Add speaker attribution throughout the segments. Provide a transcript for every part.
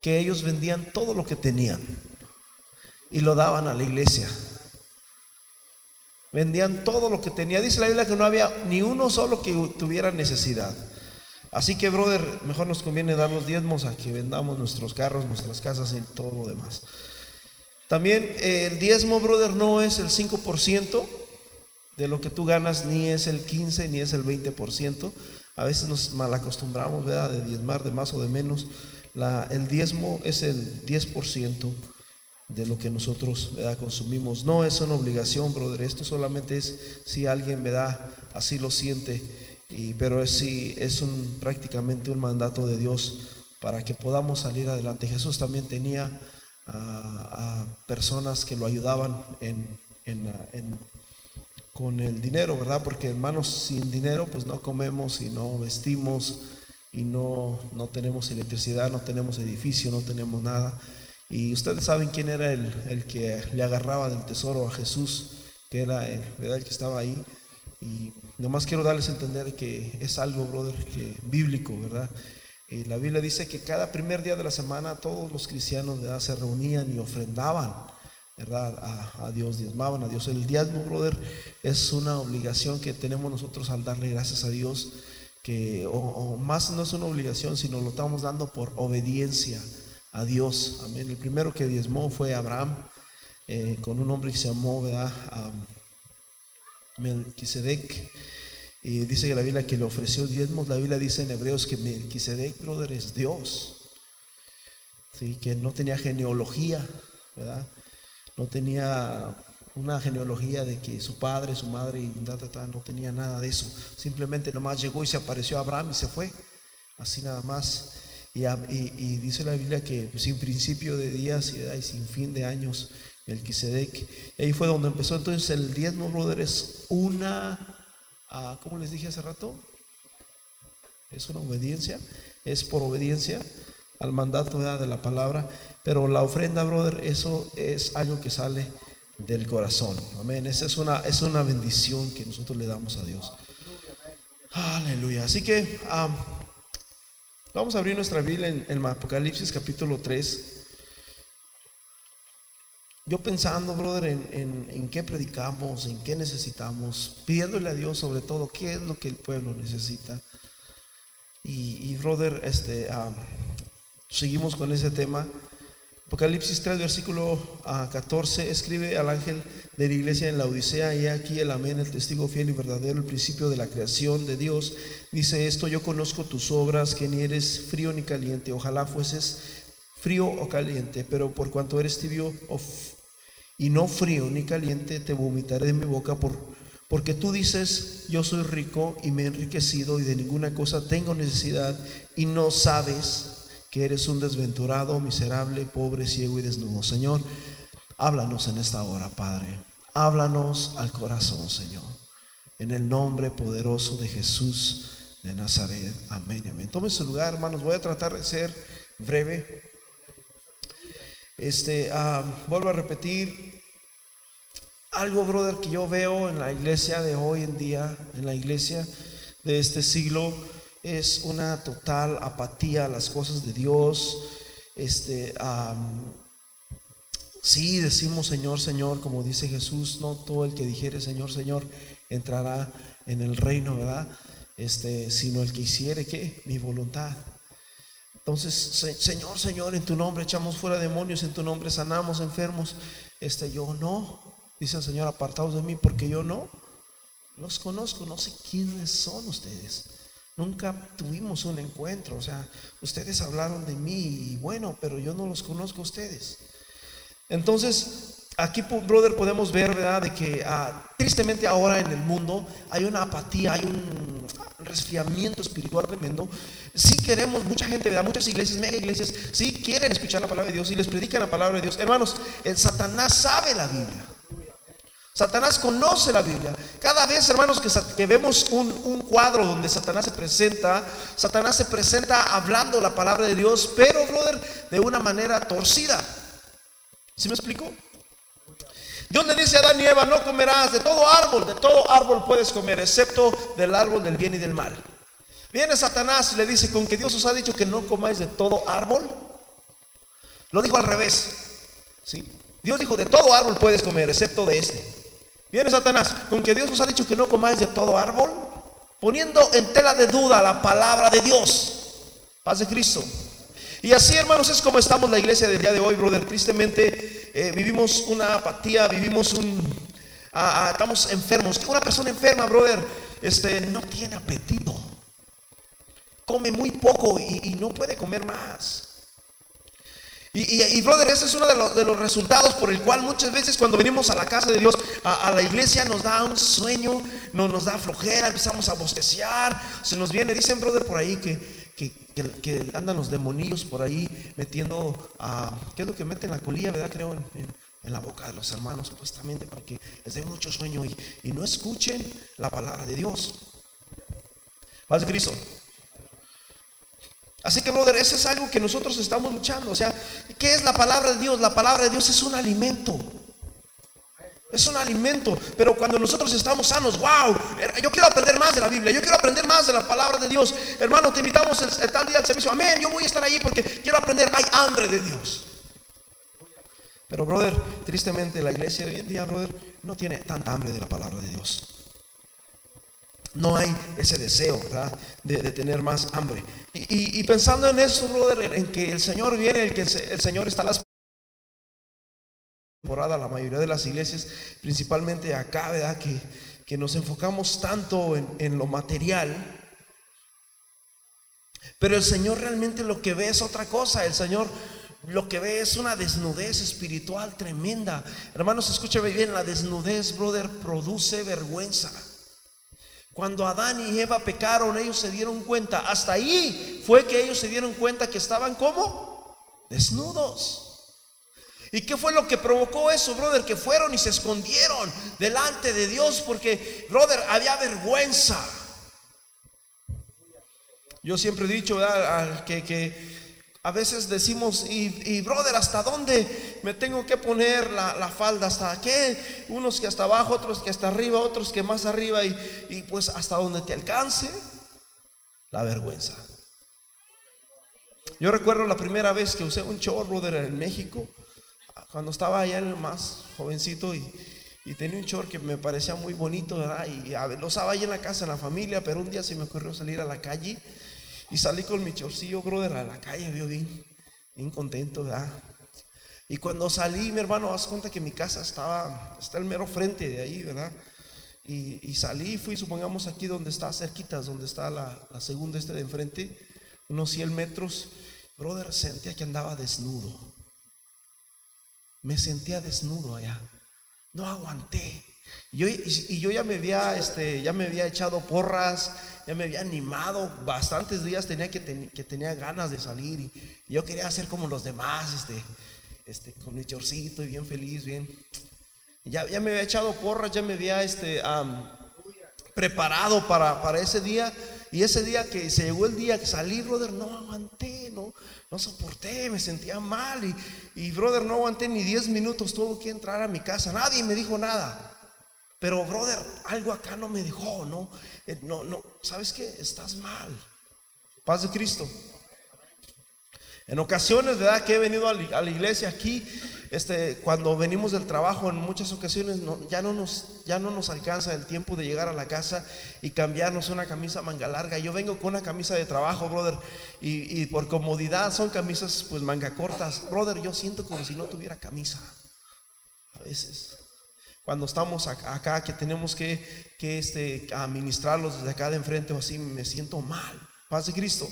Speaker 1: que ellos vendían todo lo que tenían y lo daban a la iglesia. Vendían todo lo que tenía. Dice la Biblia que no había ni uno solo que tuviera necesidad. Así que, brother, mejor nos conviene dar los diezmos a que vendamos nuestros carros, nuestras casas y todo lo demás. También eh, el diezmo, brother, no es el 5% de lo que tú ganas, ni es el 15, ni es el 20%. A veces nos malacostumbramos, ¿verdad? De diezmar de más o de menos. La, el diezmo es el 10% de lo que nosotros consumimos. No es una obligación, brother. Esto solamente es si alguien ¿verdad? así lo siente. Pero es, sí, es un, prácticamente un mandato de Dios para que podamos salir adelante. Jesús también tenía a, personas que lo ayudaban en, con el dinero, ¿verdad? Porque hermanos, sin dinero pues no comemos y no vestimos y no, no tenemos electricidad, no tenemos edificio, no tenemos nada. Y ustedes saben quién era el, el que le agarraba del tesoro a Jesús, que era el, el que estaba ahí. Y nomás quiero darles a entender que es algo, brother, que bíblico, ¿verdad? Eh, la Biblia dice que cada primer día de la semana todos los cristianos ¿verdad? se reunían y ofrendaban, ¿verdad? A, a, Dios, diezmaban a Dios. El diezmo, brother, es una obligación que tenemos nosotros al darle gracias a Dios, que o, más no es una obligación, sino lo estamos dando por obediencia a Dios. Amén. El primero que diezmó fue Abraham, eh, con un hombre que se llamó, ¿verdad? Melquisedec. Y dice que la Biblia que le ofreció diezmos. La Biblia dice en Hebreos que Melquisedec, brother, es Dios. ¿Sí? Que no tenía genealogía, ¿verdad? No tenía una genealogía de que su padre, su madre y no tenía nada de eso. Simplemente nomás llegó y se apareció Abraham y se fue. Así nada más. Y, dice la Biblia que sin principio de días y, sin fin de años, el Quisedec. Ahí fue donde empezó. Entonces el diezmo, brother, es una, uh, ¿cómo les dije hace rato? Es una obediencia, es por obediencia al mandato de la palabra. Pero la ofrenda, brother, eso es algo que sale del corazón. Amén. Esa es una, es una bendición que nosotros le damos a Dios. Aleluya. Así que... Vamos a abrir nuestra Biblia en, el Apocalipsis capítulo 3. Yo pensando, brother, en, qué predicamos, en qué necesitamos, pidiéndole a Dios sobre todo qué es lo que el pueblo necesita. Y, brother, este, ah, seguimos con ese tema. Apocalipsis 3, versículo 14, ah, escribe al ángel de la iglesia en la Odisea, y aquí el amén, el testigo fiel y verdadero, el principio de la creación de Dios. Dice esto, yo conozco tus obras, que ni eres frío ni caliente, ojalá fueses frío o caliente, pero por cuanto eres tibio y no frío ni caliente, te vomitaré de mi boca por, porque tú dices, yo soy rico y me he enriquecido y de ninguna cosa tengo necesidad y no sabes que eres un desventurado, miserable, pobre, ciego y desnudo. Señor, háblanos en esta hora, Padre. Háblanos al corazón, Señor. En el nombre poderoso de Jesús de Nazaret. Amén. Amén. Tome su lugar, hermanos. Voy a tratar de ser breve. Este, ah, vuelvo a repetir algo, brother, que yo veo en la iglesia de hoy en día, en la iglesia de este siglo es una total apatía a las cosas de Dios. Este, sí, decimos Señor, Señor, como dice Jesús, no todo el que dijere Señor, Señor entrará en el reino, ¿verdad? Este, sino el que hiciere que mi voluntad. Entonces, Señor, Señor, en tu nombre echamos fuera demonios, en tu nombre sanamos enfermos. Este, yo no, dice el Señor, apartados de mí, porque yo no los conozco, no sé quiénes son ustedes. Nunca tuvimos un encuentro. O sea, ustedes hablaron de mí y bueno, pero yo no los conozco a ustedes. Entonces, aquí, brother, podemos ver, ¿verdad?, de que ah, tristemente ahora en el mundo hay una apatía, hay un resfriamiento espiritual tremendo. Sí queremos, mucha gente, ¿verdad? Muchas iglesias, mega iglesias, sí quieren escuchar la palabra de Dios y les predican la palabra de Dios. Hermanos, el Satanás sabe la Biblia. Satanás conoce la Biblia. Cada vez, hermanos, que, vemos un, cuadro donde Satanás se presenta, Satanás se presenta hablando la palabra de Dios, pero, brother, de una manera torcida. ¿Sí me explico? Dios le dice a Adán y Eva, no comerás de todo árbol, de todo árbol puedes comer, excepto del árbol del bien y del mal. Viene Satanás y le dice, con que Dios os ha dicho que no comáis de todo árbol, Lo dijo al revés. ¿sí? Dios dijo, de todo árbol puedes comer, excepto de este. Viene Satanás, con que Dios nos ha dicho que no comáis de todo árbol, poniendo en tela de duda la palabra de Dios. Paz de Cristo. Y así, hermanos, es como estamos la iglesia del día de hoy, brother. Tristemente eh, vivimos una apatía, vivimos un... Ah, ah, estamos enfermos. Una persona enferma, brother, este, no tiene apetito. Come muy poco y no puede comer más. Y, brother, ese es uno de los, resultados por el cual muchas veces cuando venimos a la casa de Dios, a, la iglesia nos da un sueño, no, nos da flojera, empezamos a bosteciar, se nos viene, dicen brother por ahí que, que, andan los demonillos por ahí metiendo, a, ¿qué es lo que meten la colilla, verdad? Creo en, la boca de los hermanos, supuestamente, para que les dé mucho sueño y, y no escuchen la palabra de Dios. Paz de Cristo. Así que, brother, eso es algo que nosotros estamos luchando. O sea, ¿qué es la palabra de Dios? La palabra de Dios es un alimento. Es un alimento, pero cuando nosotros estamos sanos, wow, yo quiero aprender más de la Biblia, yo quiero aprender más de la palabra de Dios. Hermano, te invitamos el, tal día al servicio, amén, yo voy a estar ahí porque quiero aprender, hay hambre de Dios. Pero, brother, tristemente la iglesia hoy en día, brother, no tiene tanta hambre de la palabra de Dios. No hay ese deseo de, tener más hambre. Y, pensando en eso, brother, en que el Señor viene, el que el, Señor está las temporada, la mayoría de las iglesias, principalmente acá, ¿verdad? Que, que nos enfocamos tanto en, en lo material. Pero el Señor realmente lo que ve es otra cosa. El Señor lo que ve es una desnudez espiritual tremenda. Hermanos, escúchame bien, la desnudez, brother, produce vergüenza. Cuando Adán y Eva pecaron, ellos se dieron cuenta. Hasta ahí fue que ellos se dieron cuenta que estaban como desnudos. ¿Y qué fue lo que provocó eso, brother? Que fueron y se escondieron delante de Dios porque, brother, había vergüenza. Yo siempre he dicho que, que a veces decimos, y, brother, ¿hasta dónde me tengo que poner la, falda? ¿Hasta qué? Unos que hasta abajo, otros que hasta arriba, otros que más arriba, y, pues hasta donde te alcance la vergüenza. Yo recuerdo la primera vez que usé un short, brother, en México, cuando estaba allá el más jovencito y, tenía un short que me parecía muy bonito, ¿verdad? Y lo usaba ahí en la casa, en la familia, pero un día se me ocurrió salir a la calle y salí con mi chorcillo, brother, a la calle, vio bien, bien contento, ¿verdad? Y cuando salí, mi hermano, haz cuenta que mi casa estaba, está el mero frente de ahí, ¿verdad? Y, y salí, fui, supongamos aquí donde está, cerquitas, donde está la, la segunda este de enfrente, unos 100 metros, brother, sentía que andaba desnudo. Me sentía desnudo allá. No aguanté. Yo, y, yo ya me había, este, ya me había echado porras, ya me había animado, bastantes días tenía que, que tenía ganas de salir y, yo quería hacer como los demás, este, este, con mi chorcito y bien feliz, bien. Ya, ya me había echado porras, ya me había este, preparado para, para ese día. Y ese día que se llegó el día que salí, brother, no aguanté, no, no soporté, me sentía mal. Y, y brother, no aguanté ni 10 minutos, tuve que entrar a mi casa. Nadie me dijo nada. Pero, brother, algo acá no me dejó, ¿no? Eh, no, no, ¿sabes qué? Estás mal. Paz de Cristo. En ocasiones, ¿verdad? Que he venido a la iglesia aquí, este, cuando venimos del trabajo, en muchas ocasiones ya, no nos, ya no nos alcanza el tiempo de llegar a la casa y cambiarnos una camisa manga larga. Yo vengo con una camisa de trabajo, brother, y, y por comodidad son camisas pues manga cortas. Brother, yo siento como si no tuviera camisa. A veces cuando estamos acá, que tenemos que, que este, administrarlos desde acá de enfrente o así, me siento mal. Paz de Cristo.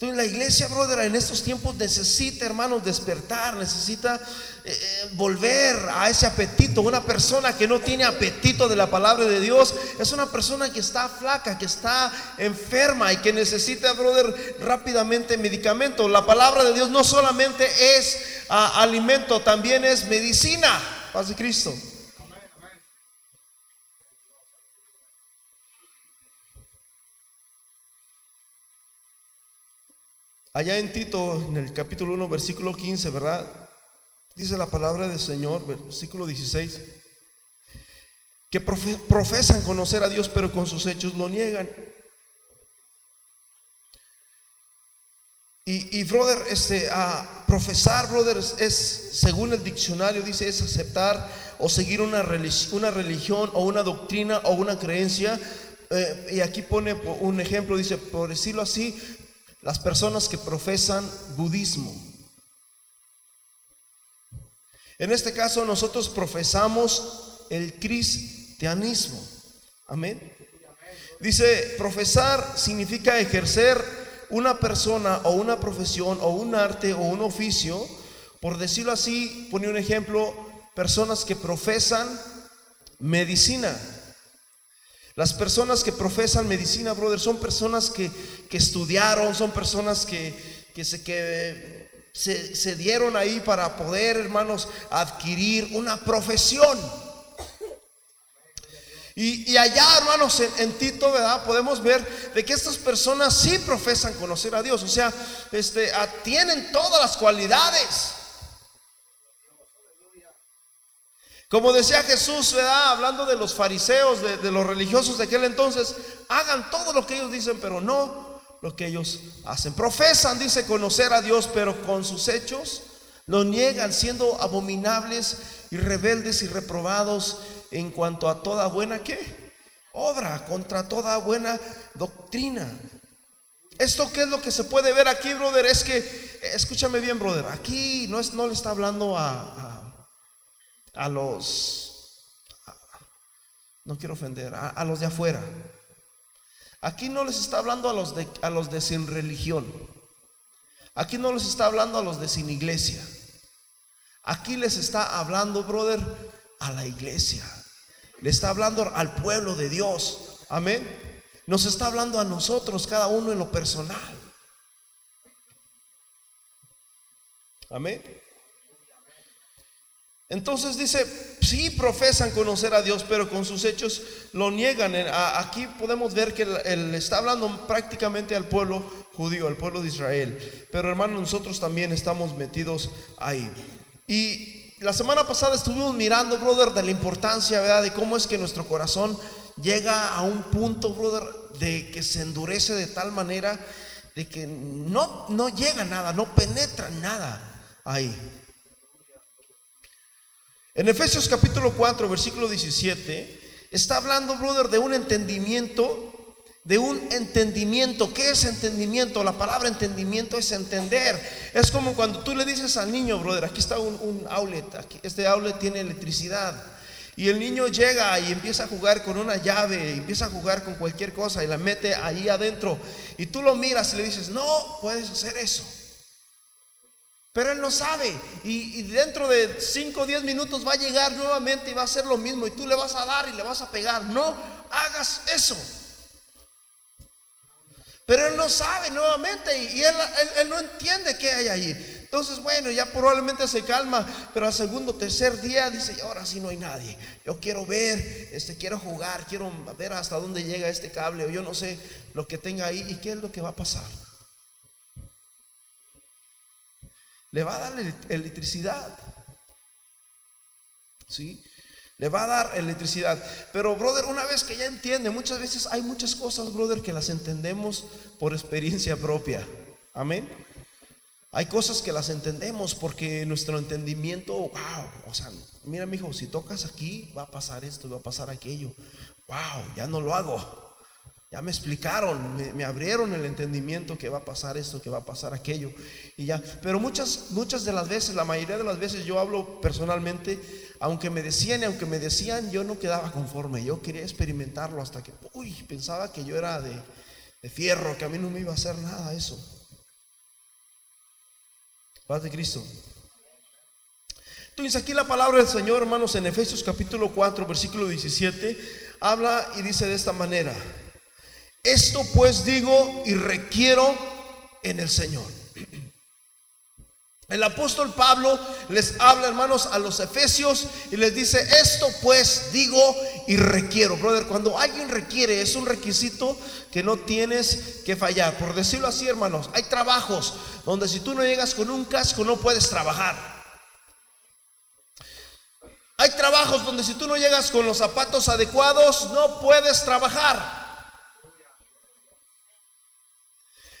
Speaker 1: Entonces la iglesia, brother, en estos tiempos necesita, hermanos, despertar, necesita eh, eh, volver a ese apetito. Una persona que no tiene apetito de la palabra de Dios es una persona que está flaca, que está enferma y que necesita, brother, rápidamente medicamento. La palabra de Dios no solamente es ah, alimento, también es medicina. Paz de Cristo. Allá en Tito, en el capítulo 1, versículo 15, ¿verdad? Dice la palabra del Señor, versículo 16, que profesan conocer a Dios, pero con sus hechos lo niegan. Y, y brother, este, a profesar, brother, es, según el diccionario, dice, es aceptar o seguir una, religión, una religión o una doctrina o una creencia eh, y aquí pone un ejemplo, dice, por decirlo así, las personas que profesan budismo. En este caso nosotros profesamos el cristianismo. Amén. Dice, profesar significa ejercer una persona o una profesión o un arte o un oficio, por decirlo así, pone un ejemplo, personas que profesan medicina. Las personas que profesan medicina, brother, son personas que, estudiaron, son personas que, se, que se, dieron ahí para poder, hermanos, adquirir una profesión. Y, allá, hermanos, en, Tito, ¿verdad? Podemos ver de que estas personas sí profesan conocer a Dios. O sea, este, tienen todas las cualidades. Como decía Jesús, ¿verdad? Hablando de los fariseos, de, los religiosos de aquel entonces, hagan todo lo que ellos dicen, pero no lo que ellos hacen. Profesan, dice, conocer a Dios, pero con sus hechos lo niegan, siendo abominables y rebeldes y reprobados en cuanto a toda buena qué? Obra, contra toda buena doctrina. Esto qué es lo que se puede ver aquí, brother, es que, escúchame bien, brother, aquí no, es, no le está hablando a, a, los, no quiero ofender, a, los de afuera. Aquí no les está hablando a los de, a los de sin religión. Aquí no les está hablando a los de sin iglesia. Aquí les está hablando, brother, a la iglesia. Le está hablando al pueblo de Dios. Amén. Nos está hablando a nosotros, cada uno en lo personal. Amén. Entonces dice, sí profesan conocer a Dios, pero con sus hechos lo niegan. Aquí podemos ver que él está hablando prácticamente al pueblo judío, al pueblo de Israel. Pero hermano, nosotros también estamos metidos ahí. Y la semana pasada estuvimos mirando, brother, de la importancia, ¿verdad? De cómo es que nuestro corazón llega a un punto, brother, de que se endurece de tal manera de que no, no llega nada, no penetra nada ahí. En Efesios capítulo 4, versículo 17, está hablando, brother, de un entendimiento de un entendimiento. ¿Qué es entendimiento? La palabra entendimiento es entender. Es como cuando tú le dices al niño, brother, aquí está un, outlet, aquí, este outlet tiene electricidad. Y el niño llega y empieza a jugar con una llave, empieza a jugar con cualquier cosa y la mete ahí adentro. Y tú lo miras y le dices, no puedes hacer eso. Pero él no sabe. Y, y dentro de 5 o 10 minutos va a llegar nuevamente y va a hacer lo mismo. Y tú le vas a dar y le vas a pegar. No hagas eso. Pero él no sabe nuevamente y, él, no entiende qué hay allí. Entonces, bueno, ya probablemente se calma, pero al segundo, tercer día dice, ahora sí no hay nadie. Yo quiero ver, este, quiero jugar, quiero ver hasta dónde llega este cable, o yo no sé lo que tenga ahí y qué es lo que va a pasar. Le va a dar electricidad. ¿Sí? Le va a dar electricidad. Pero, brother, una vez que ya entiende, muchas veces hay muchas cosas, brother, que las entendemos por experiencia propia. Amén. Hay cosas que las entendemos porque nuestro entendimiento, wow, o sea, mira, mi hijo, si tocas aquí, va a pasar esto, va a pasar aquello. Wow, ya no lo hago. Ya me explicaron, me, abrieron el entendimiento que va a pasar esto, que va a pasar aquello. Y ya, pero muchas, muchas de las veces, la mayoría de las veces yo hablo personalmente, aunque me decían y aunque me decían, yo no quedaba conforme. Yo quería experimentarlo hasta que, uy, pensaba que yo era de, de fierro, que a mí no me iba a hacer nada eso. Paz de Cristo. Entonces aquí la palabra del Señor, hermanos, en Efesios capítulo 4, versículo 17, habla y dice de esta manera. Esto pues digo y requiero en el Señor. El apóstol Pablo les habla, hermanos, a los efesios y les dice, esto pues digo y requiero. Brother, cuando alguien requiere, es un requisito que no tienes que fallar. Por decirlo así, hermanos, hay trabajos donde si tú no llegas con un casco no puedes trabajar. Hay trabajos donde si tú no llegas con los zapatos adecuados no puedes trabajar.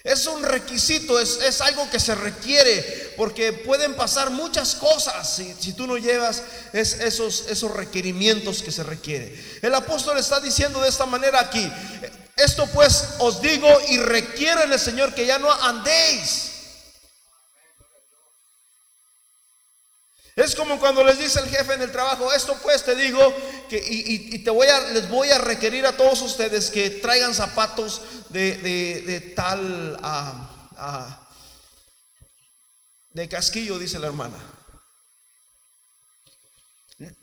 Speaker 1: Es un requisito, es, algo que se requiere, porque pueden pasar muchas cosas si, si tú no llevas esos, esos requerimientos que se requiere. El apóstol está diciendo de esta manera aquí, esto pues os digo y requiere el Señor que ya no andéis Es como cuando les dice el jefe en el trabajo, esto pues te digo que y, te voy a, les voy a requerir a todos ustedes que traigan zapatos de, tal de casquillo, dice la hermana.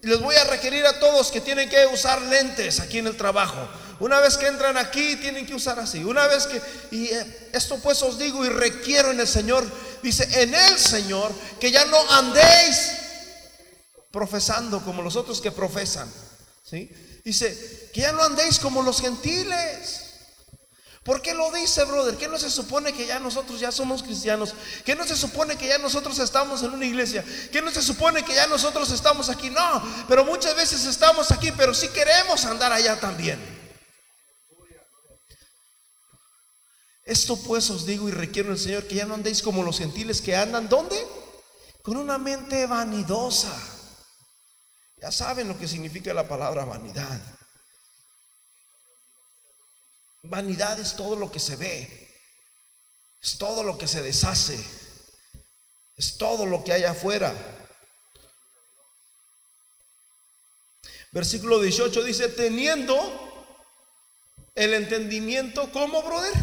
Speaker 1: Les voy a requerir a todos que tienen que usar lentes aquí en el trabajo. Una vez que entran aquí, tienen que usar así. Una vez que, y eh, esto pues os digo y requiero en el Señor, dice, en el Señor, que ya no andéis profesando como los otros que profesan. ¿sí? Dice, que ya no andéis como los gentiles. ¿Por qué lo dice, brother? ¿Qué no se supone que ya nosotros ya somos cristianos? ¿Qué no se supone que ya nosotros estamos en una iglesia? ¿Qué no se supone que ya nosotros estamos aquí? No, pero muchas veces estamos aquí, pero sí queremos andar allá también. Esto pues os digo y requiero el Señor que ya no andéis como los gentiles que andan, ¿dónde? Con una mente vanidosa ya saben lo que significa la palabra vanidad. Vanidad es todo lo que se ve, es todo lo que se deshace, es todo lo que hay afuera. Versículo 18 dice, teniendo el entendimiento, ¿cómo, brother?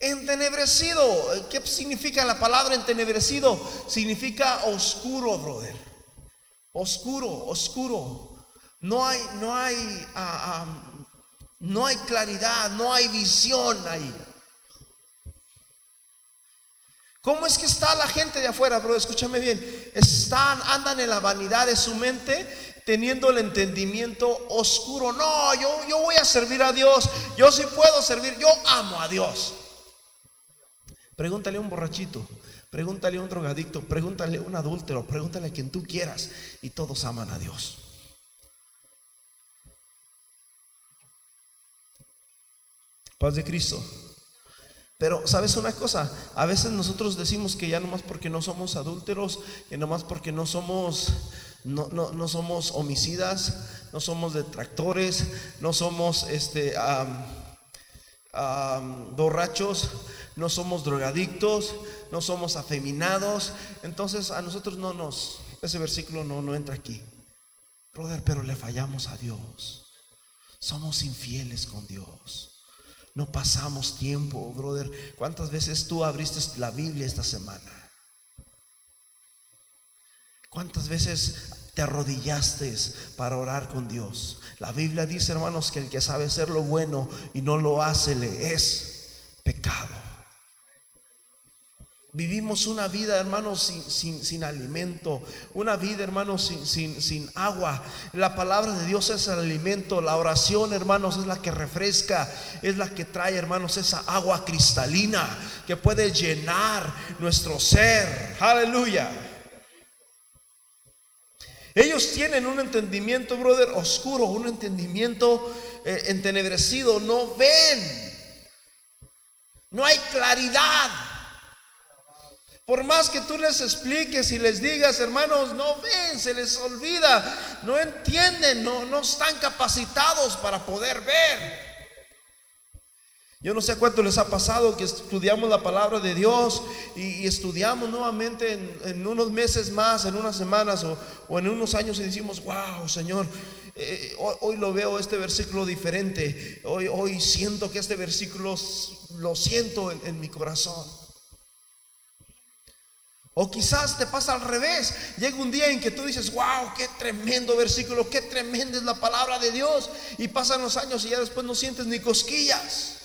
Speaker 1: Entenebrecido. ¿Qué significa la palabra entenebrecido? Significa oscuro, brother. Oscuro, oscuro. No hay, no hay, ah, ah, no hay claridad, no hay visión ahí. ¿Cómo es que está la gente de afuera, bro? Escúchame bien. Están, andan en la vanidad de su mente, teniendo el entendimiento oscuro. No, yo, yo voy a servir a Dios. Yo sí puedo servir. Yo amo a Dios. Pregúntale a un borrachito. Pregúntale a un drogadicto, pregúntale a un adúltero, pregúntale a quien tú quieras y todos aman a Dios. Paz de Cristo. Pero, ¿sabes una cosa? A veces nosotros decimos que ya nomás porque no somos adúlteros, que nomás porque no somos, no, no, somos homicidas, no somos detractores, no somos este, borrachos, no somos drogadictos, no somos afeminados. Entonces a nosotros no nos, ese versículo no, no entra aquí. Brother, pero le fallamos a Dios. Somos infieles con Dios. No pasamos tiempo, brother. ¿Cuántas veces tú abriste la Biblia esta semana? ¿Cuántas veces te arrodillaste para orar con Dios? La Biblia dice, hermanos, que el que sabe hacer lo bueno y no lo hace le es pecado. Vivimos una vida, hermanos, sin, sin, alimento, una vida, hermanos, sin, sin, agua. La palabra de Dios es el alimento, la oración, hermanos, es la que refresca, es la que trae, hermanos, esa agua cristalina que puede llenar nuestro ser. Aleluya. Ellos tienen un entendimiento, brother, oscuro, un entendimiento eh, entenebrecido, no ven, no hay claridad. Por más que tú les expliques y les digas, hermanos, no ven, se les olvida, no entienden, no, no están capacitados para poder ver. Yo no sé cuánto les ha pasado que estudiamos la palabra de Dios y, estudiamos nuevamente en, unos meses más, en unas semanas o, en unos años y decimos, wow, Señor, eh, hoy, lo veo este versículo diferente. Hoy, hoy siento que este versículo lo siento en mi corazón. O quizás te pasa al revés. Llega un día en que tú dices, wow, qué tremendo versículo, qué tremenda es la palabra de Dios. Y pasan los años y ya después no sientes ni cosquillas.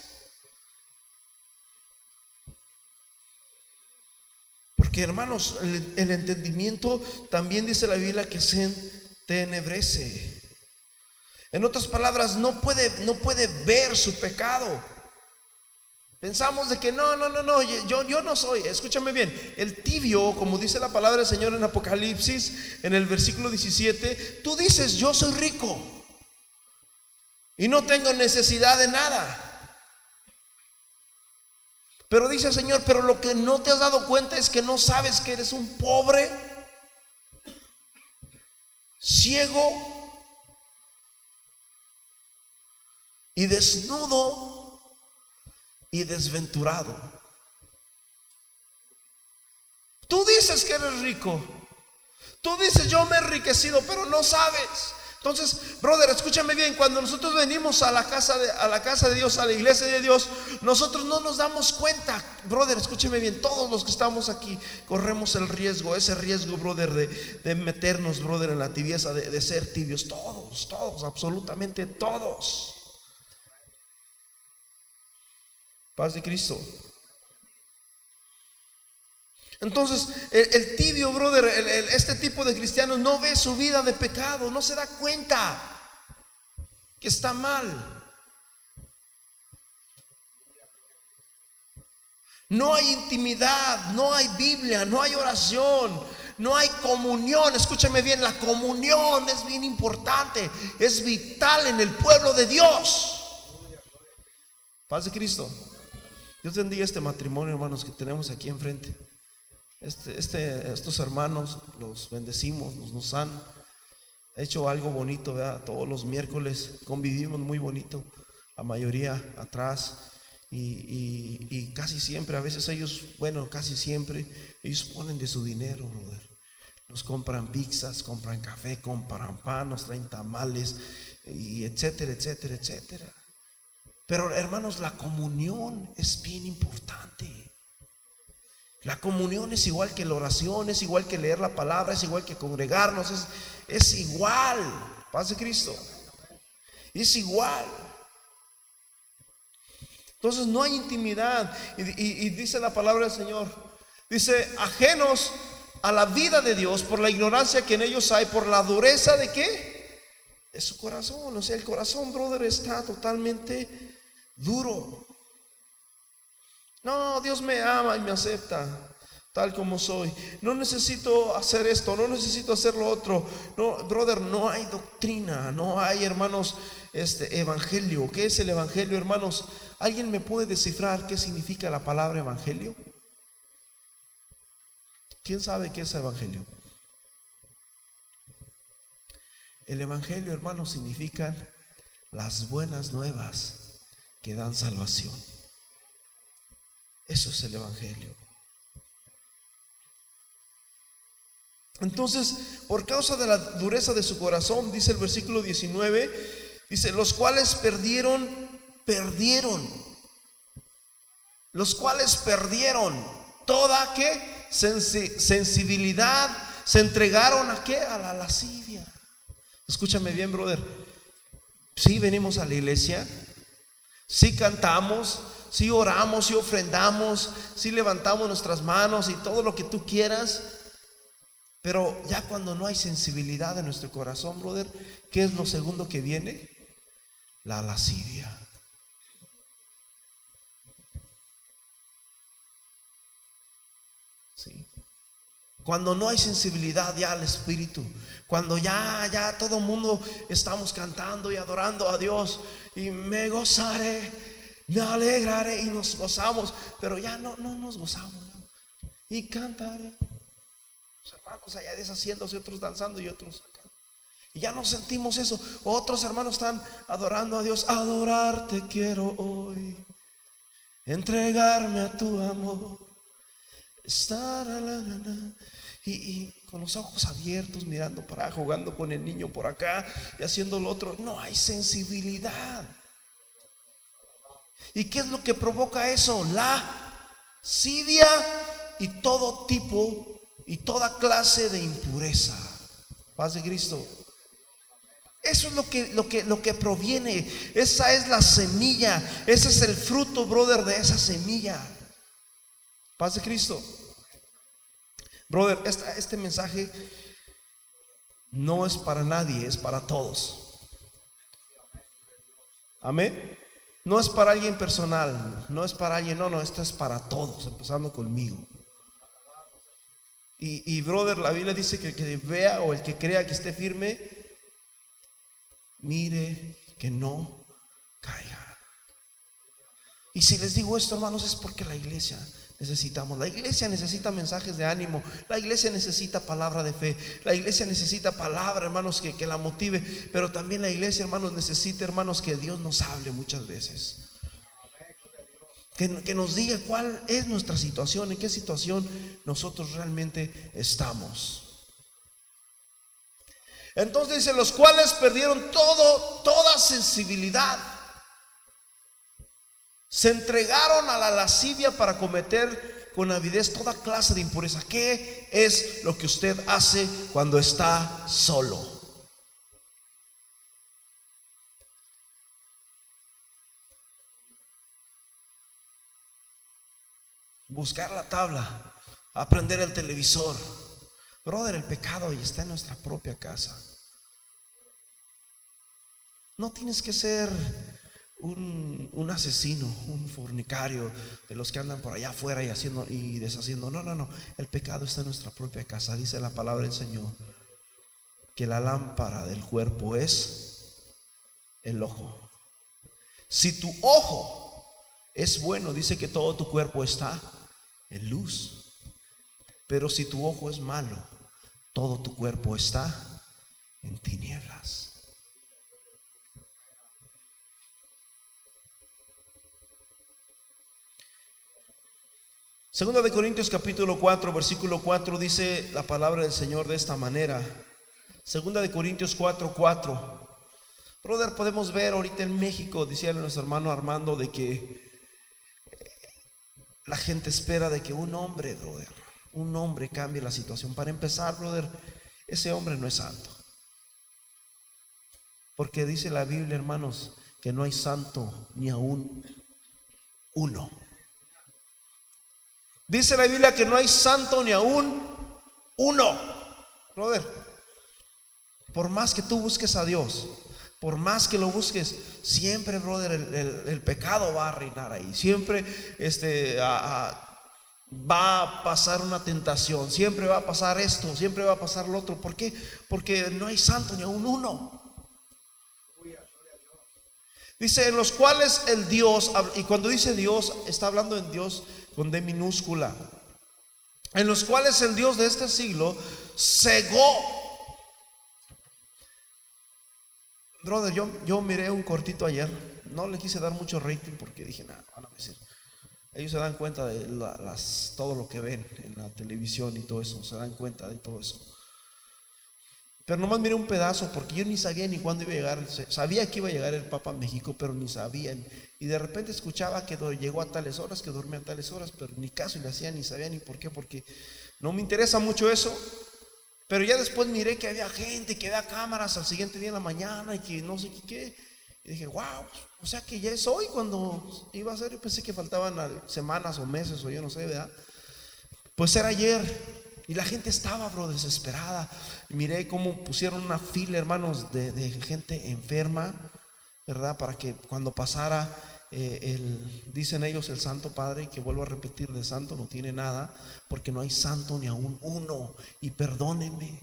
Speaker 1: Porque hermanos, el, entendimiento también dice la Biblia que se entenebrece. En otras palabras, no puede, no puede ver su pecado. Pensamos de que no, no, no, no, yo, yo no soy, escúchame bien, el tibio, como dice la palabra del Señor en Apocalipsis, en el versículo 17, tú dices, yo soy rico y no tengo necesidad de nada. Pero dice Señor, pero lo que no te has dado cuenta es que no sabes que eres un pobre, ciego y desnudo y desventurado. Tú dices que eres rico. Tú dices, yo me he enriquecido, pero no sabes. Entonces, brother, escúchame bien, cuando nosotros venimos a la casa de, a la casa de Dios, a la iglesia de Dios, nosotros no nos damos cuenta, brother, escúchame bien, todos los que estamos aquí corremos el riesgo, ese riesgo, brother, de, meternos, brother, en la tibieza, de, de ser tibios, todos, todos, absolutamente todos. Paz de Cristo. Entonces, el, tibio, brother, este tipo de cristianos no ve su vida de pecado, no se da cuenta que está mal. No hay intimidad, no hay Biblia, no hay oración, no hay comunión. Escúchame bien, la comunión es bien importante, es vital en el pueblo de Dios. Paz de Cristo. Dios bendiga este matrimonio, hermanos, que tenemos aquí enfrente. Este, este, estos hermanos los bendecimos, nos, han hecho algo bonito, Todos los miércoles convivimos muy bonito, la mayoría atrás. Y, casi siempre, a veces ellos, bueno, casi siempre, ellos ponen de su dinero, Nos compran pizzas, compran café, compran pan, nos traen tamales, y etcétera, etcétera, etcétera. Pero hermanos, la comunión es bien importante. La comunión es igual que la oración, es igual que leer la palabra, es igual que congregarnos, es, es igual. Paz de Cristo. Es igual. Entonces no hay intimidad. Y, dice la palabra del Señor. Dice, ajenos a la vida de Dios por la ignorancia que en ellos hay, por la dureza de qué? De su corazón. O sea, el corazón, brother, está totalmente duro. No, Dios me ama y me acepta tal como soy. No necesito hacer esto, no necesito hacer lo otro. No, brother, no hay doctrina, no hay, hermanos, este evangelio. ¿Qué es el evangelio, hermanos? ¿Alguien me puede descifrar qué significa la palabra evangelio? ¿Quién sabe qué es evangelio? El evangelio, hermanos, significa las buenas nuevas que dan salvación. Eso es el Evangelio. Entonces, por causa de la dureza de su corazón, dice el versículo 19, dice, los cuales perdieron, perdieron, los cuales perdieron toda que sensibilidad, se entregaron a qué? A la lascivia. Escúchame bien, brother. Si venimos a la iglesia, si cantamos, si oramos, si ofrendamos, si levantamos nuestras manos y todo lo que tú quieras. Pero ya cuando no hay sensibilidad en nuestro corazón, brother, ¿qué es lo segundo que viene? La lascivia. Cuando no hay sensibilidad ya al Espíritu, cuando ya, ya todo el mundo estamos cantando y adorando a Dios y me gozaré me alegraré y nos gozamos, pero ya no, no nos gozamos. Y cantaré. Los hermanos allá deshaciéndose, otros danzando y otros acá. Y ya no sentimos eso. Otros hermanos están adorando a Dios. Adorarte quiero hoy. Entregarme a tu amor. Estar a la, y, y, con los ojos abiertos, mirando para jugando con el niño por acá y haciendo lo otro. No hay sensibilidad. ¿Y qué es lo que provoca eso? La sidia y todo tipo y toda clase de impureza. Paz de Cristo. Eso es lo que, lo que, lo que proviene. Esa es la semilla. Ese es el fruto, brother, de esa semilla. Paz de Cristo. Brother, este mensaje no es para nadie, es para todos. Amén. No es para alguien personal, no es para alguien, no, no, esto es para todos, empezando conmigo. Y, brother, la Biblia dice que el que vea o el que crea que esté firme, mire que no caiga. Y si les digo esto, hermanos, es porque la iglesia necesitamos. La iglesia necesita mensajes de ánimo. La iglesia necesita palabra de fe. La iglesia necesita palabra, hermanos, que, que la motive. Pero también la iglesia, hermanos, necesita, hermanos, que Dios nos hable muchas veces. Que, que, nos diga cuál es nuestra situación, en qué situación nosotros realmente estamos. Entonces dice, los cuales perdieron todo, toda sensibilidad. Se entregaron a la lascivia para cometer con avidez toda clase de impureza. ¿Qué es lo que usted hace cuando está solo? Buscar la tabla, aprender el televisor. Brother, el pecado y está en nuestra propia casa. No tienes que ser un, asesino, un fornicario, de los que andan por allá afuera y haciendo y deshaciendo. No, no, no. El pecado está en nuestra propia casa. Dice la palabra del Señor que la lámpara del cuerpo es el ojo. Si tu ojo es bueno, dice que todo tu cuerpo está en luz. Pero si tu ojo es malo, todo tu cuerpo está en tinieblas. Segunda de Corintios capítulo 4, versículo 4 dice la palabra del Señor de esta manera. Segunda de Corintios 4, 4. Brother, podemos ver ahorita en México, decía nuestro hermano Armando, de que la gente espera de que un hombre, brother, un hombre cambie la situación. Para empezar, brother, ese hombre no es santo. Porque dice la Biblia, hermanos, que no hay santo ni aún uno. Dice la Biblia que no hay santo ni aún uno. Brother, por más que tú busques a Dios, por más que lo busques, siempre, brother, el, pecado va a reinar ahí. Siempre este, va a pasar una tentación. Siempre va a pasar esto, siempre va a pasar lo otro. ¿Por qué? Porque no hay santo ni aún uno. Dice, en los cuales el Dios, y cuando dice Dios, está hablando en Dios con D minúscula, en los cuales el Dios de este siglo cegó. Brother, yo, yo miré un cortito ayer, no le quise dar mucho rating porque dije, nada, van a decir. Ellos se dan cuenta de las, todo lo que ven en la televisión y todo eso, se dan cuenta de todo eso. Pero nomás miré un pedazo porque yo ni sabía ni cuándo iba a llegar. Sabía que iba a llegar el Papa a México, pero ni sabía. Y de repente escuchaba que llegó a tales horas, que dormía a tales horas, pero ni caso le hacía, ni sabía ni por qué, porque no me interesa mucho eso. Pero ya después miré que había gente, que había cámaras al siguiente día en la mañana y que no sé qué. Y dije, wow, o sea que ya es hoy cuando iba a ser. Yo pensé que faltaban semanas o meses o yo no sé, ¿verdad? Pues era ayer. Y la gente estaba, bro, desesperada. Miré cómo pusieron una fila, hermanos, de, gente enferma, ¿verdad? Para que cuando pasara, eh, el, dicen ellos, el Santo Padre, que vuelvo a repetir, de santo no tiene nada, porque no hay santo ni aún uno. Y perdónenme,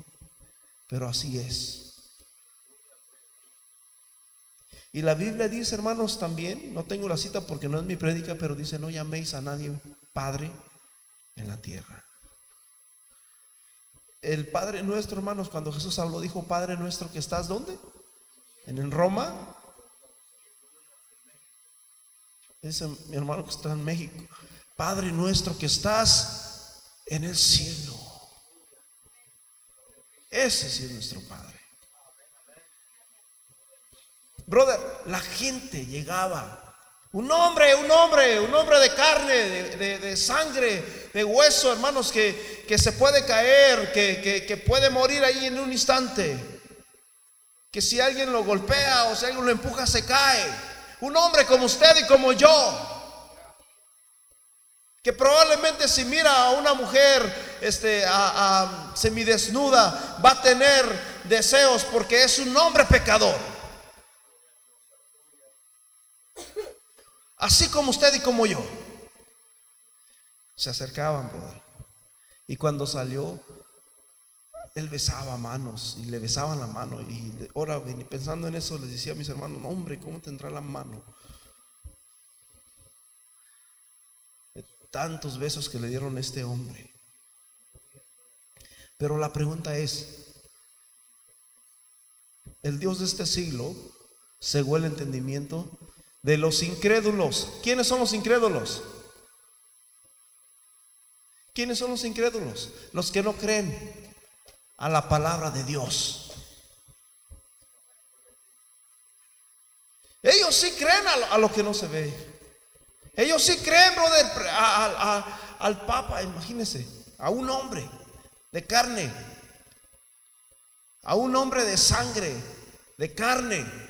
Speaker 1: pero así es. Y la Biblia dice, hermanos, también, no tengo la cita porque no es mi prédica, pero dice, no llaméis a nadie Padre en la tierra el Padre nuestro, hermanos, cuando Jesús habló, dijo, Padre nuestro que estás, ¿dónde? En Roma. Dice mi hermano que está en México. Padre nuestro que estás en el cielo. Ese es nuestro Padre. Brother, la gente llegaba un hombre, un hombre, un hombre de carne, de, sangre, de hueso, hermanos, que, que se puede caer, que, que, puede morir ahí en un instante. Que si alguien lo golpea o si alguien lo empuja, se cae. Un hombre como usted y como yo. Que probablemente si mira a una mujer este, a semidesnuda, va a tener deseos porque es un hombre pecador. Así como usted y como yo. Se acercaban. Y cuando salió, él besaba manos y le besaban la mano. Y ahora, pensando en eso, les decía a mis hermanos, hombre, ¿cómo tendrá la mano? tantos besos que le dieron a este hombre. Pero la pregunta es, el Dios de este siglo cegó el entendimiento de los incrédulos. ¿Quiénes son los incrédulos? ¿Quiénes son los incrédulos? Los que no creen a la palabra de Dios. Ellos sí creen a lo, que no se ve. Ellos sí creen, brother, al Papa, imagínense, a un hombre de carne, a un hombre de sangre, de carne.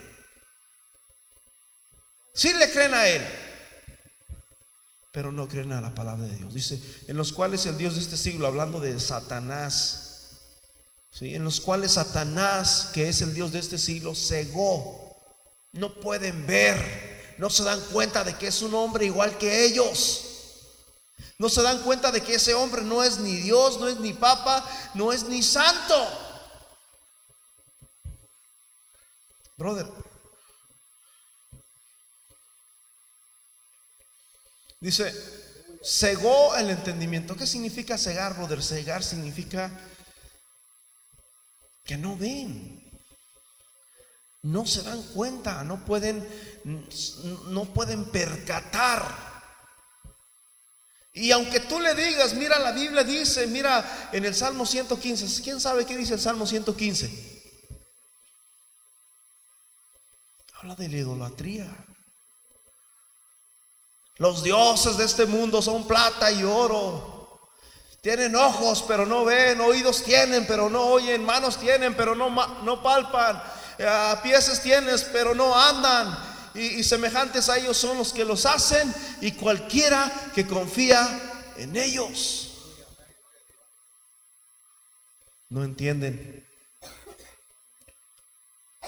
Speaker 1: Sí le creen a él, pero no creen a la palabra de Dios. Dice, en los cuales el Dios de este siglo, hablando de Satanás, ¿sí? en los cuales Satanás, que es el Dios de este siglo, cegó no pueden ver, no se dan cuenta de que es un hombre igual que ellos. No se dan cuenta de que ese hombre no es ni Dios, no es ni papa, no es ni santo. Brother. Dice, cegó el entendimiento. ¿Qué significa cegar, brother? Cegar significa que no ven no se dan cuenta, no pueden, no pueden percatar. Y aunque tú le digas, mira, la Biblia dice, mira, en el Salmo 115, ¿quién sabe qué dice el Salmo 115? Habla de la idolatría. Los dioses de este mundo son plata y oro. Tienen ojos, pero no ven, oídos tienen, pero no oyen, manos tienen, pero no, no palpan a piezas tienes, pero no andan. Y, semejantes a ellos son los que los hacen y cualquiera que confía en ellos. No entienden.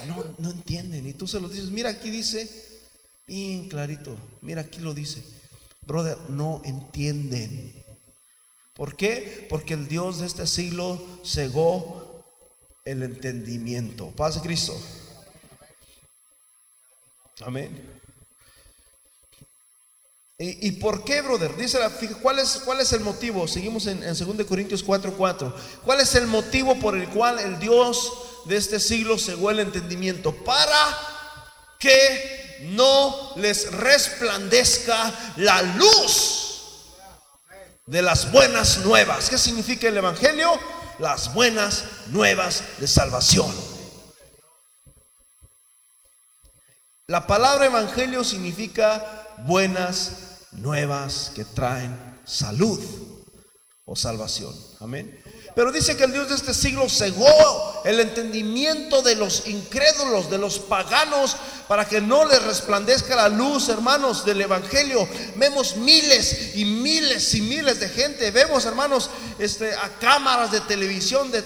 Speaker 1: No, no entienden. Y tú se los dices, mira aquí dice, bien clarito, mira aquí lo dice. Brother, no entienden. ¿Por qué? Porque el Dios de este siglo cegó el entendimiento. Paz Cristo. Amén. ¿Y, por qué, brother? Dice la, ¿cuál es, ¿cuál es el motivo? Seguimos en, en 2 Corintios 4:4. 4. ¿Cuál es el motivo por el cual el Dios de este siglo cegó el entendimiento? Para que no les resplandezca la luz de las buenas nuevas. ¿Qué significa el Evangelio? las buenas nuevas de salvación. La palabra evangelio significa buenas nuevas que traen salud o salvación. Amén. Pero dice que el Dios de este siglo cegó el entendimiento de los incrédulos, de los paganos, para que no les resplandezca la luz, hermanos, del Evangelio. Vemos miles y miles y miles de gente. Vemos, hermanos, este, a cámaras de televisión de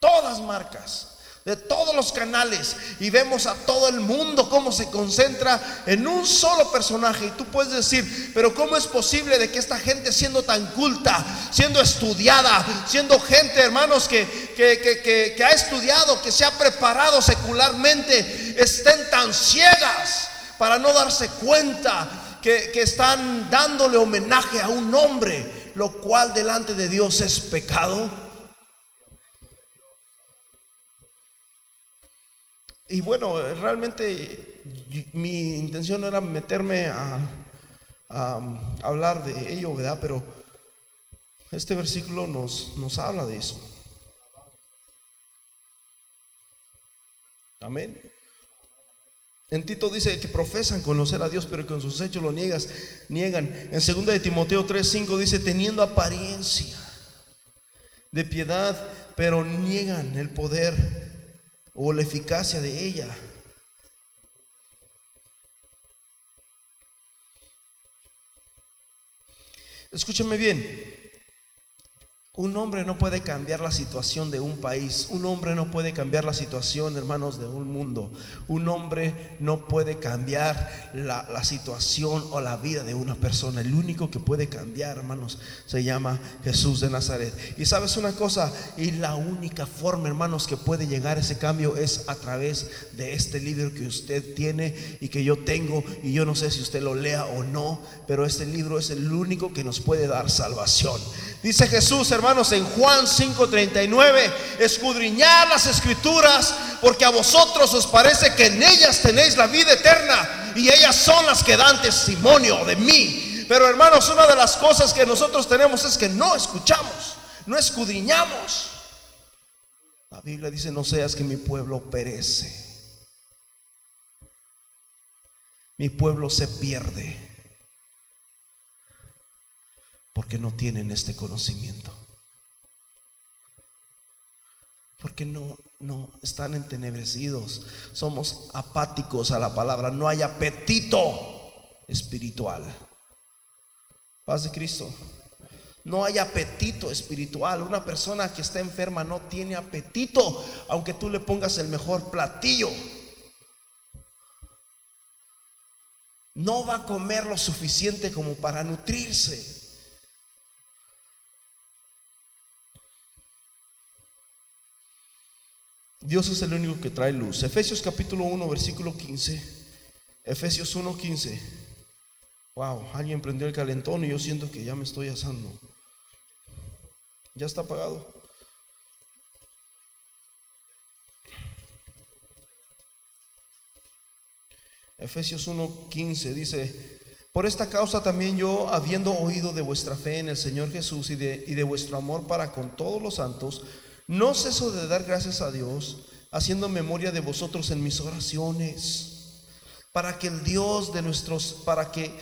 Speaker 1: todas marcas de todos los canales y vemos a todo el mundo cómo se concentra en un solo personaje. Y tú puedes decir, pero ¿cómo es posible de que esta gente siendo tan culta, siendo estudiada, siendo gente, hermanos, que, que, que ha estudiado, que se ha preparado secularmente, estén tan ciegas para no darse cuenta que, que están dándole homenaje a un hombre, lo cual delante de Dios es pecado? Y bueno, realmente mi intención no era meterme a, hablar de ello, ¿verdad? Pero este versículo nos, habla de eso. Amén. En Tito dice que profesan conocer a Dios, pero con sus hechos lo niegas, niegan. En 2 de Timoteo 3:5 dice teniendo apariencia de piedad, pero niegan el poder o la eficacia de ella. Escúchame bien. Un hombre no puede cambiar la situación de un país. Un hombre no puede cambiar la situación, hermanos, de un mundo. Un hombre no puede cambiar la, situación o la vida de una persona. El único que puede cambiar, hermanos, se llama Jesús de Nazaret. Y sabes una cosa, y la única forma, hermanos, que puede llegar ese cambio es a través de este libro que usted tiene y que yo tengo. Y yo no sé si usted lo lea o no, pero este libro es el único que nos puede dar salvación. Dice Jesús, hermanos, en Juan 5:39, escudriñar las escrituras, porque a vosotros os parece que en ellas tenéis la vida eterna y ellas son las que dan testimonio de mí. Pero hermanos, una de las cosas que nosotros tenemos es que no escuchamos, no escudriñamos. La Biblia dice, no seas que mi pueblo perece. Mi pueblo se pierde porque no tienen este conocimiento. Porque no, no están entenebrecidos. Somos apáticos a la palabra. No hay apetito espiritual. Paz de Cristo. No hay apetito espiritual. Una persona que está enferma no tiene apetito, aunque tú le pongas el mejor platillo. No va a comer lo suficiente como para nutrirse. Dios es el único que trae luz. Efesios capítulo 1, versículo 15. Efesios 1, 15. Wow, alguien prendió el calentón y yo siento que ya me estoy asando. Ya está apagado. Efesios 1:15 dice, por esta causa también yo, habiendo oído de vuestra fe en el Señor Jesús y de, y de vuestro amor para con todos los santos, no ceso de dar gracias a Dios, haciendo memoria de vosotros en mis oraciones, para que el Dios de nuestros, para que,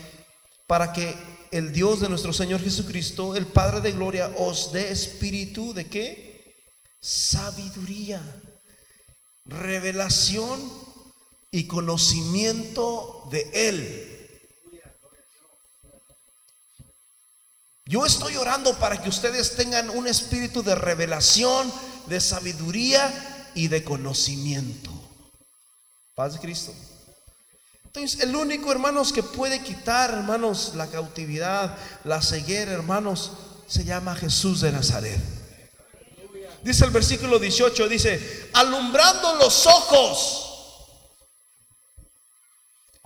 Speaker 1: para que el Dios de nuestro Señor Jesucristo, el Padre de gloria, os dé espíritu de qué? Sabiduría, revelación y conocimiento de Él Yo estoy orando para que ustedes tengan un espíritu de revelación, de sabiduría y de conocimiento. Paz de Cristo. Entonces, el único, hermanos, que puede quitar, hermanos, la cautividad, la ceguera, hermanos, se llama Jesús de Nazaret. Dice el versículo 18, dice, alumbrando los ojos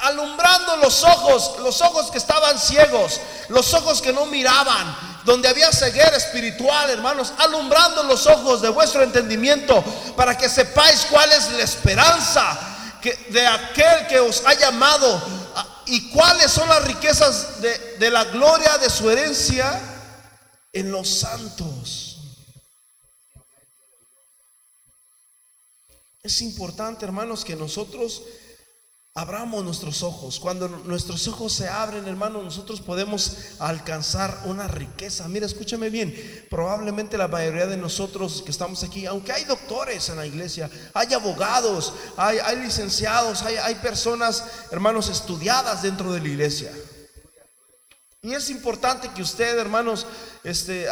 Speaker 1: alumbrando los ojos, los ojos que estaban ciegos, los ojos que no miraban, donde había ceguera espiritual, hermanos, alumbrando los ojos de vuestro entendimiento para que sepáis cuál es la esperanza de aquel que os ha llamado y cuáles son las riquezas de, de la gloria de su herencia en los santos. Es importante, hermanos, que nosotros Abramos nuestros ojos. Cuando nuestros ojos se abren, hermano, nosotros podemos alcanzar una riqueza. Mira, escúchame bien. Probablemente la mayoría de nosotros que estamos aquí, aunque hay doctores en la iglesia, hay abogados, hay, licenciados, hay, personas, hermanos, estudiadas dentro de la iglesia. Y es importante que usted, hermanos, este,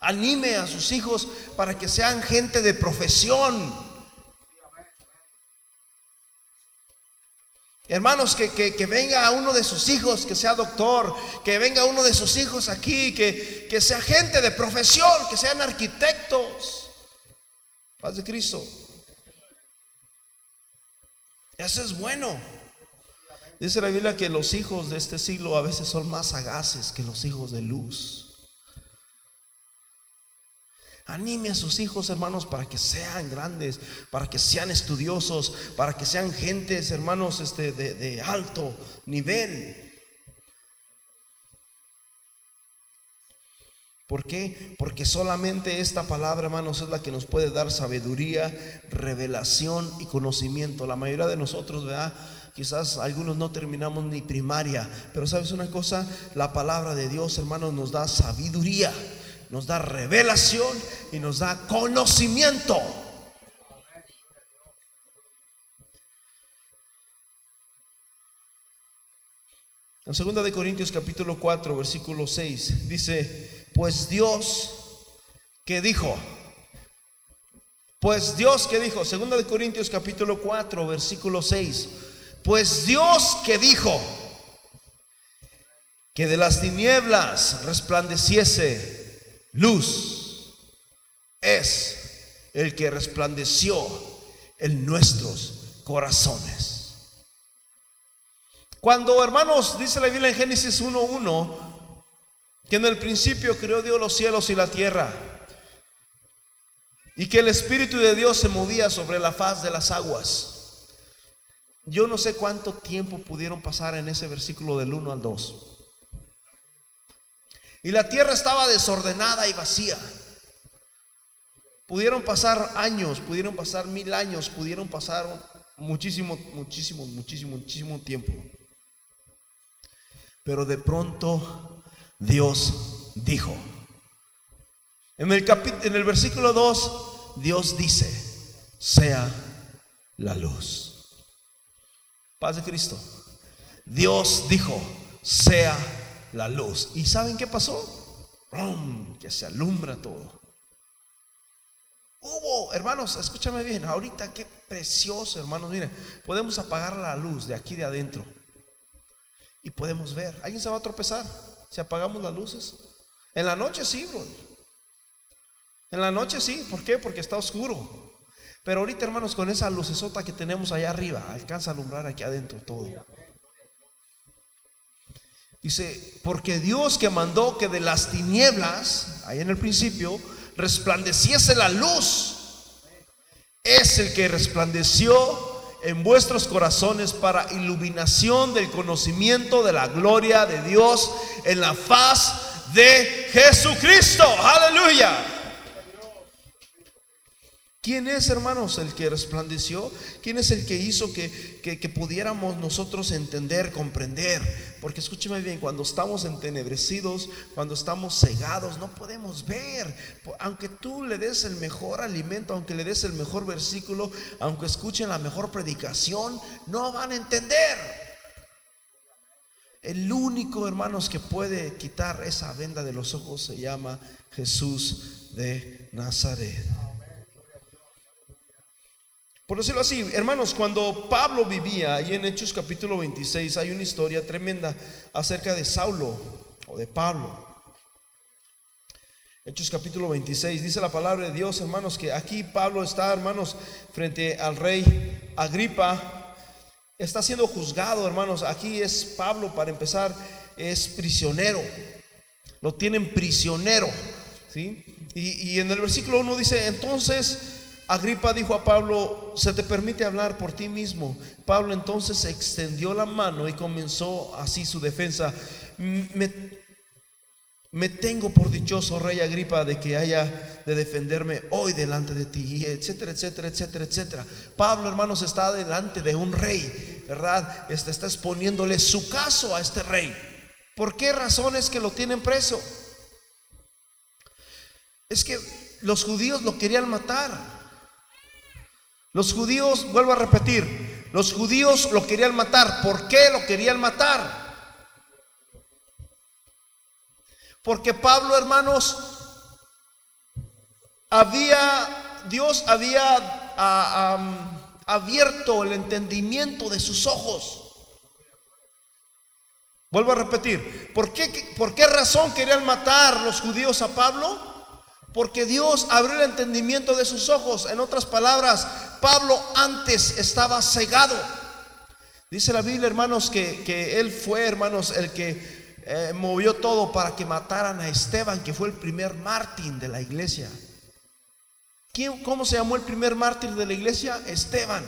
Speaker 1: anime a sus hijos para que sean gente de profesión Hermanos, que, que, venga uno de sus hijos, que sea doctor, que venga uno de sus hijos aquí, que, que sea gente de profesión, que sean arquitectos. Paz de Cristo. Eso es bueno. Dice la Biblia que los hijos de este siglo a veces son más sagaces que los hijos de luz. Anime a sus hijos, hermanos, para que sean grandes, para que sean estudiosos, para que sean gentes, hermanos, este, de, alto nivel. ¿Por qué? Porque solamente esta palabra, hermanos, es la que nos puede dar sabiduría, revelación y conocimiento. La mayoría de nosotros, ¿verdad? Quizás algunos no terminamos ni primaria, pero sabes una cosa, la palabra de Dios, hermanos, nos da sabiduría nos da revelación y nos da conocimiento. En 2 de Corintios capítulo 4, versículo 6 dice, pues Dios que dijo, pues Dios que dijo, segunda de Corintios capítulo 4, versículo 6, pues Dios que dijo que de las tinieblas resplandeciese luz, es el que resplandeció en nuestros corazones. Cuando, hermanos, dice la Biblia en Génesis 1.1, que en el principio creó Dios los cielos y la tierra, y que el Espíritu de Dios se movía sobre la faz de las aguas. Yo no sé cuánto tiempo pudieron pasar en ese versículo del 1 al 2. Y la tierra estaba desordenada y vacía. Pudieron pasar años, pudieron pasar mil años, pudieron pasar muchísimo, muchísimo, muchísimo, muchísimo tiempo. Pero de pronto Dios dijo, en el, en el versículo 2, Dios dice, sea la luz. Paz de Cristo. Dios dijo, sea la luz. ¿Y saben qué pasó? Que se alumbra todo. Hubo, hermanos, escúchame bien, ahorita qué precioso, hermanos, miren, podemos apagar la luz de aquí de adentro y podemos ver. ¿Alguien se va a tropezar si apagamos las luces? En la noche sí, bro. En la noche sí, ¿por qué? Porque está oscuro. Pero ahorita, hermanos, con esa lucesota que tenemos allá arriba, alcanza a alumbrar aquí adentro todo. Dice, porque Dios que mandó que de las tinieblas, ahí en el principio, resplandeciese la luz, es el que resplandeció en vuestros corazones para iluminación del conocimiento de la gloria de Dios en la faz de Jesucristo. Aleluya. ¿Quién es, hermanos, el que resplandeció? ¿Quién es el que hizo que, pudiéramos nosotros entender, comprender? Porque escúcheme bien, cuando estamos entenebrecidos, cuando estamos cegados, no podemos ver. Aunque tú le des el mejor alimento, aunque le des el mejor versículo, aunque escuchen la mejor predicación, no van a entender. El único, hermanos, que puede quitar esa venda de los ojos se llama Jesús de Nazaret. Por decirlo así, hermanos, cuando Pablo vivía ahí en Hechos capítulo 26, hay una historia tremenda acerca de Saulo o de Pablo. Hechos capítulo 26, dice la palabra de Dios, hermanos, que aquí Pablo está, hermanos, frente al rey Agripa, está siendo juzgado, hermanos. Aquí es Pablo, para empezar, es prisionero, lo tienen prisionero, ¿sí? Y, y en el versículo 1 dice, entonces Agripa dijo a Pablo, se te permite hablar por ti mismo. Pablo entonces extendió la mano y comenzó así su defensa. Me, tengo por dichoso, rey Agripa, de que haya de defenderme hoy delante de ti, etcétera, etcétera, etcétera, etcétera. Pablo, hermanos, está delante de un rey, ¿verdad? Este está exponiéndole su caso a este rey. ¿Por qué razones que lo tienen preso? Es que los judíos lo querían matar. Los judíos, vuelvo a repetir, los judíos lo querían matar. ¿Por qué lo querían matar? Porque Pablo, hermanos, había, Dios había abierto el entendimiento de sus ojos. Vuelvo a repetir, ¿por qué, ¿por qué razón querían matar los judíos a Pablo? Porque Dios abrió el entendimiento de sus ojos. En otras palabras, Pablo antes estaba cegado. Dice la Biblia, hermanos, que, él fue, hermanos, el que eh, movió todo para que mataran a Esteban, que fue el primer mártir de la iglesia. ¿Cómo se llamó el primer mártir de la iglesia? Esteban.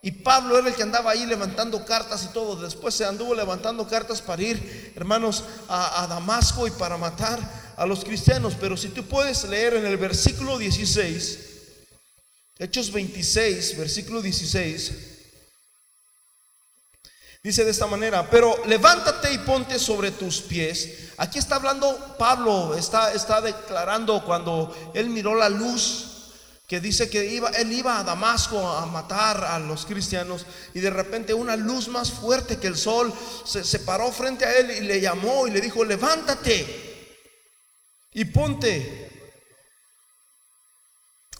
Speaker 1: Y Pablo era el que andaba ahí levantando cartas y todo. Después se anduvo levantando cartas para ir, hermanos, a Damasco y para matar a los cristianos, pero si tú puedes leer en el versículo 16, Hechos 26, versículo 16, dice de esta manera, pero levántate y ponte sobre tus pies. Aquí está hablando Pablo, está, está declarando cuando él miró la luz que dice que iba, él iba a Damasco a matar a los cristianos y de repente una luz más fuerte que el sol se, se paró frente a él y le llamó y le dijo, levántate y ponte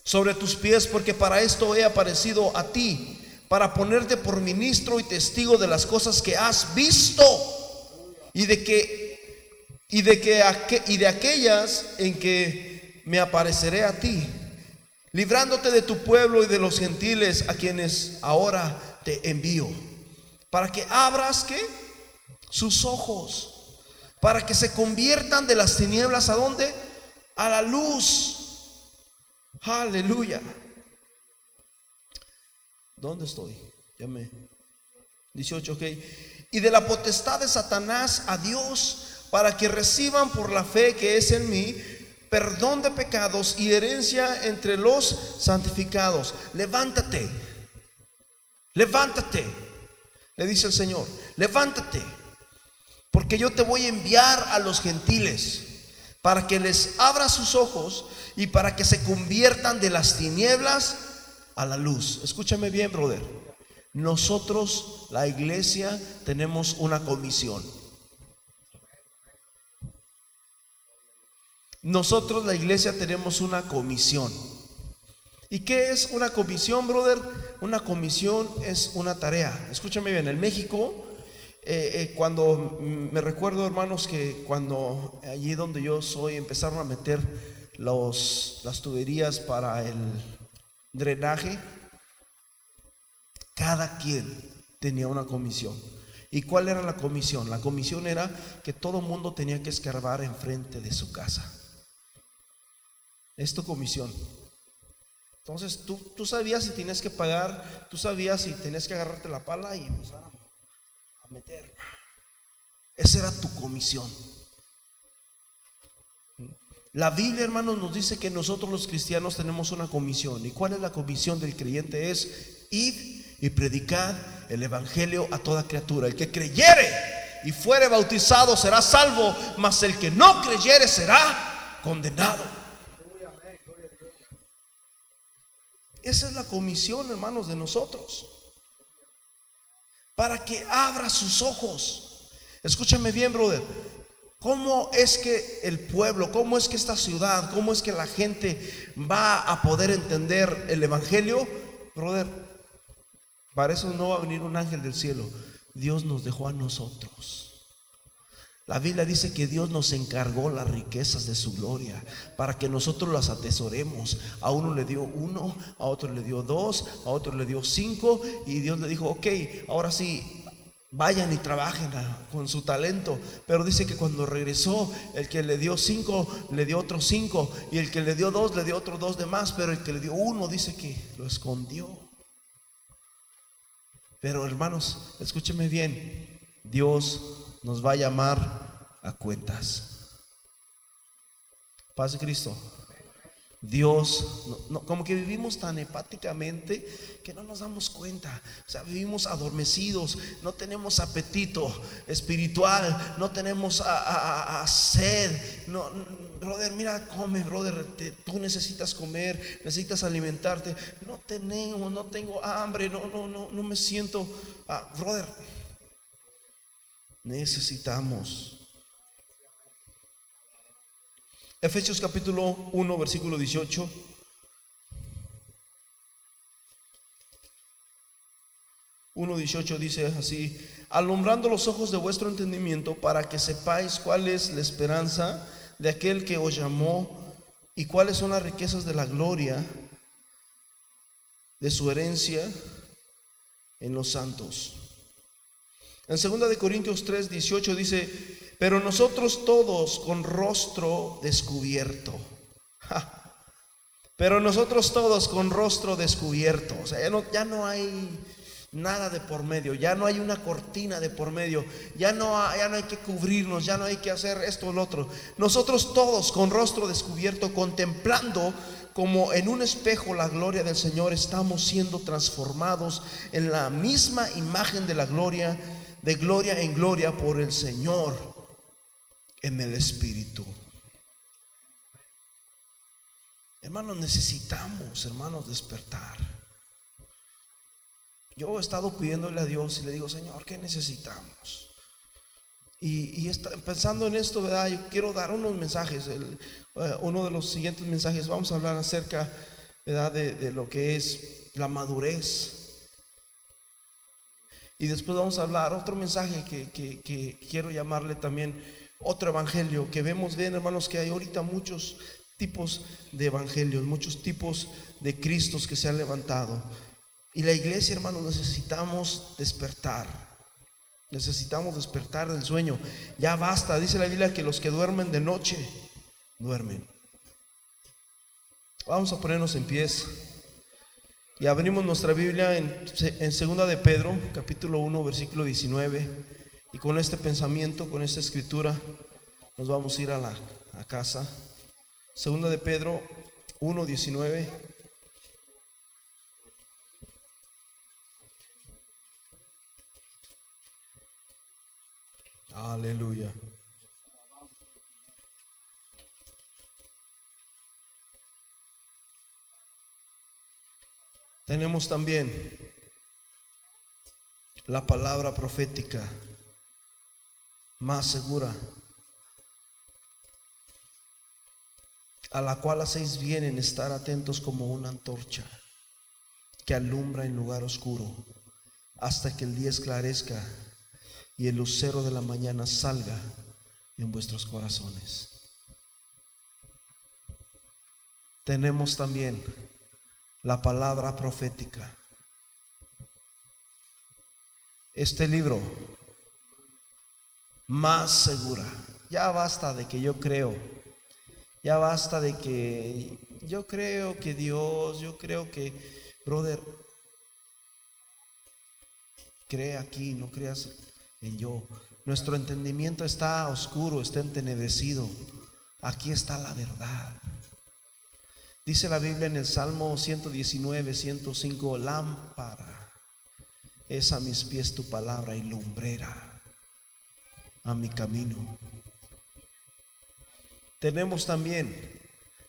Speaker 1: sobre tus pies, porque para esto he aparecido a ti, para ponerte por ministro y testigo de las cosas que has visto y de que y de que y de aquellas en que me apareceré a ti, librándote de tu pueblo y de los gentiles a quienes ahora te envío, para que abras que sus ojos para que se conviertan de las tinieblas a dónde? A la luz. Aleluya. ¿Dónde estoy? Ya me 18, ok. Y de la potestad de Satanás a Dios, para que reciban por la fe que es en mí perdón de pecados y herencia entre los santificados. Levántate, levántate, le dice el Señor, levántate porque yo te voy a enviar a los gentiles para que les abra sus ojos y para que se conviertan de las tinieblas a la luz. Escúchame bien, brother. Nosotros, la iglesia, tenemos una comisión. Nosotros, la iglesia, tenemos una comisión. ¿Y qué es una comisión, brother? Una comisión es una tarea. Escúchame bien, en México eh, eh, cuando me recuerdo, hermanos, que cuando allí donde yo soy empezaron a meter los, las tuberías para el drenaje, cada quien tenía una comisión. ¿Y cuál era la comisión? La comisión era que todo mundo tenía que escarbar enfrente de su casa. Es tu comisión. Entonces tú, tú sabías si tienes que pagar, tú sabías si tenías que agarrarte la pala y empezar meter. Esa era tu comisión. La Biblia, hermanos, nos dice que nosotros los cristianos tenemos una comisión. ¿Y cuál es la comisión del creyente? Es ir y predicar el Evangelio a toda criatura. El que creyere y fuere bautizado será salvo, mas el que no creyere será condenado. Esa es la comisión, hermanos, de nosotros para que abra sus ojos. Escúchame bien, brother. ¿Cómo es que el pueblo, cómo es que esta ciudad, cómo es que la gente va a poder entender el Evangelio? Brother, para eso no va a venir un ángel del cielo. Dios nos dejó a nosotros. La Biblia dice que Dios nos encargó las riquezas de su gloria para que nosotros las atesoremos. A uno le dio uno, a otro le dio dos, a otro le dio cinco y Dios le dijo, ok, ahora sí, vayan y trabajen con su talento. Pero dice que cuando regresó, el que le dio cinco, le dio otros cinco y el que le dio dos, le dio otros dos de más, pero el que le dio uno dice que lo escondió. Pero hermanos, escúcheme bien, Dios nos va a llamar a cuentas. Paz de Cristo. Dios, como que vivimos tan hepáticamente que no nos damos cuenta. O sea, vivimos adormecidos, no tenemos apetito espiritual, no tenemos a, sed. No, brother, mira, come, brother, tú necesitas comer, necesitas alimentarte. No tenemos, no tengo hambre, no, no, no, no me siento, ah, brother necesitamos. Efesios capítulo 1, versículo 18. Uno dice así, alumbrando los ojos de vuestro entendimiento para que sepáis cuál es la esperanza de aquel que os llamó y cuáles son las riquezas de la gloria de su herencia en los santos. En 2 de Corintios 3, 18 dice, pero nosotros todos con rostro descubierto. Pero nosotros todos con rostro descubierto. O sea, ya no, ya no hay nada de por medio, ya no hay una cortina de por medio, ya no, ya no hay que cubrirnos, ya no hay que hacer esto o lo otro. Nosotros todos con rostro descubierto, contemplando como en un espejo la gloria del Señor, estamos siendo transformados en la misma imagen de la gloria de gloria en gloria por el Señor en el Espíritu. Hermanos, necesitamos, hermanos, despertar. Yo he estado pidiéndole a Dios y le digo, Señor, ¿qué necesitamos? Y, pensando en esto, ¿verdad? Yo quiero dar unos mensajes. Eh, uno de los siguientes mensajes, vamos a hablar acerca, ¿verdad? De, lo que es la madurez. Y después vamos a hablar otro mensaje que, que quiero llamarle también otro evangelio, que vemos bien, hermanos, que hay ahorita muchos tipos de evangelios, muchos tipos de Cristos que se han levantado. Y la iglesia, hermanos, necesitamos despertar. Necesitamos despertar del sueño. Ya basta, dice la Biblia que los que duermen de noche, duermen. Vamos a ponernos en pies. Y abrimos nuestra Biblia en, en segunda de Pedro, capítulo 1, versículo 19. Y con este pensamiento, con esta escritura, nos vamos a ir a la casa. Segunda de Pedro 1, 19. Aleluya. Tenemos también la palabra profética más segura, a la cual hacéis bien en estar atentos como una antorcha que alumbra en lugar oscuro hasta que el día esclarezca y el lucero de la mañana salga en vuestros corazones. Tenemos también la palabra profética. Este libro más segura. Ya basta de que yo creo. Ya basta de que yo creo que Dios, yo creo que, brother, cree aquí, no creas en yo. Nuestro entendimiento está oscuro, está entenebrecido. Aquí está la verdad. Dice la Biblia en el Salmo 119, 105, lámpara es a mis pies tu palabra y lumbrera a mi camino. Tenemos también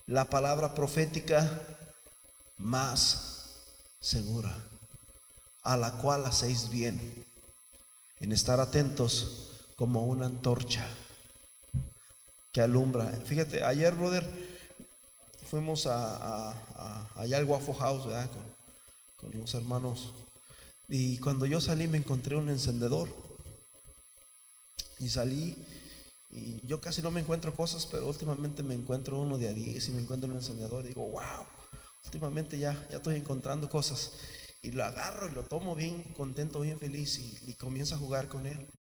Speaker 1: la palabra profética más segura, a la cual hacéis bien en estar atentos como una antorcha que alumbra. Fíjate, ayer, brother, fuimos a, allá al Waffle House, Con, con los hermanos. Y cuando yo salí me encontré un encendedor. Y salí y yo casi no me encuentro cosas, pero últimamente me encuentro uno de a 10 y me encuentro un encendedor y digo, wow, últimamente ya, ya estoy encontrando cosas y lo agarro y lo tomo bien contento, bien feliz y, y comienzo a jugar con él.